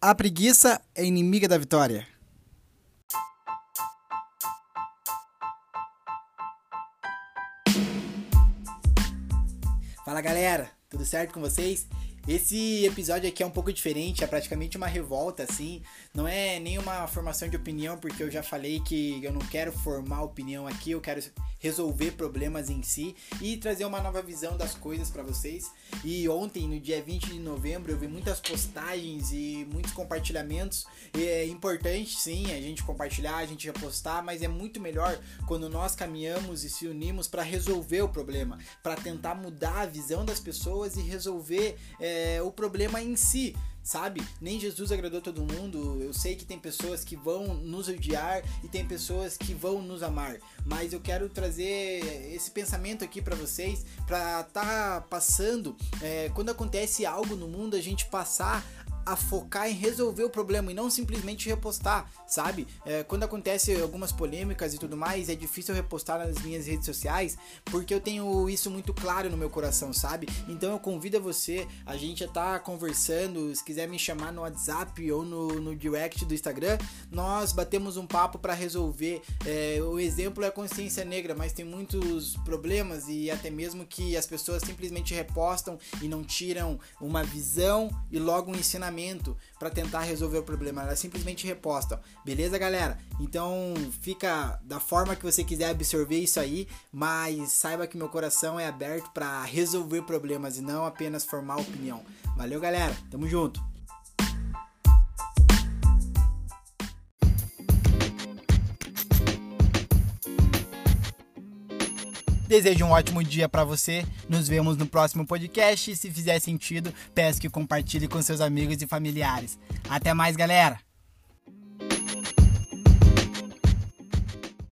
A preguiça é inimiga da vitória. Fala galera, tudo certo com vocês? Esse episódio aqui é um pouco diferente, é praticamente uma revolta, assim. Não é nenhuma formação de opinião, porque eu já falei que eu não quero formar opinião aqui, eu quero resolver problemas em si e trazer uma nova visão das coisas para vocês. E ontem, no dia 20 de novembro, eu vi muitas postagens e muitos compartilhamentos. É importante, sim, a gente compartilhar, a gente repostar, mas é muito melhor quando nós caminhamos e se unimos para resolver o problema, para tentar mudar a visão das pessoas e resolver é, o problema em si sabe? Nem Jesus agradou todo mundo. Eu sei que tem pessoas que vão nos odiar e tem pessoas que vão nos amar, mas eu quero trazer esse pensamento aqui para vocês, para tá passando é, quando acontece algo no mundo a gente passar a focar em resolver o problema e não simplesmente repostar, sabe? É, quando acontece algumas polêmicas e tudo mais, é difícil repostar nas minhas redes sociais porque eu tenho isso muito claro no meu coração, sabe? Então eu convido a você, a gente já tá conversando, se quiser me chamar no WhatsApp ou no, no direct do Instagram, nós batemos um papo para resolver. É, o exemplo é a consciência negra, mas tem muitos problemas e até mesmo que as pessoas simplesmente repostam e não tiram uma visão e logo um ensinamento para tentar resolver o problema. Elas simplesmente repostam. Beleza, galera? Então fica da forma que você quiser absorver isso aí, mas saiba que meu coração é aberto para resolver problemas e não apenas formar opinião. Valeu, galera. Tamo junto. Desejo um ótimo dia para você. Nos vemos no próximo podcast. Se fizer sentido, peço que compartilhe com seus amigos e familiares. Até mais, galera!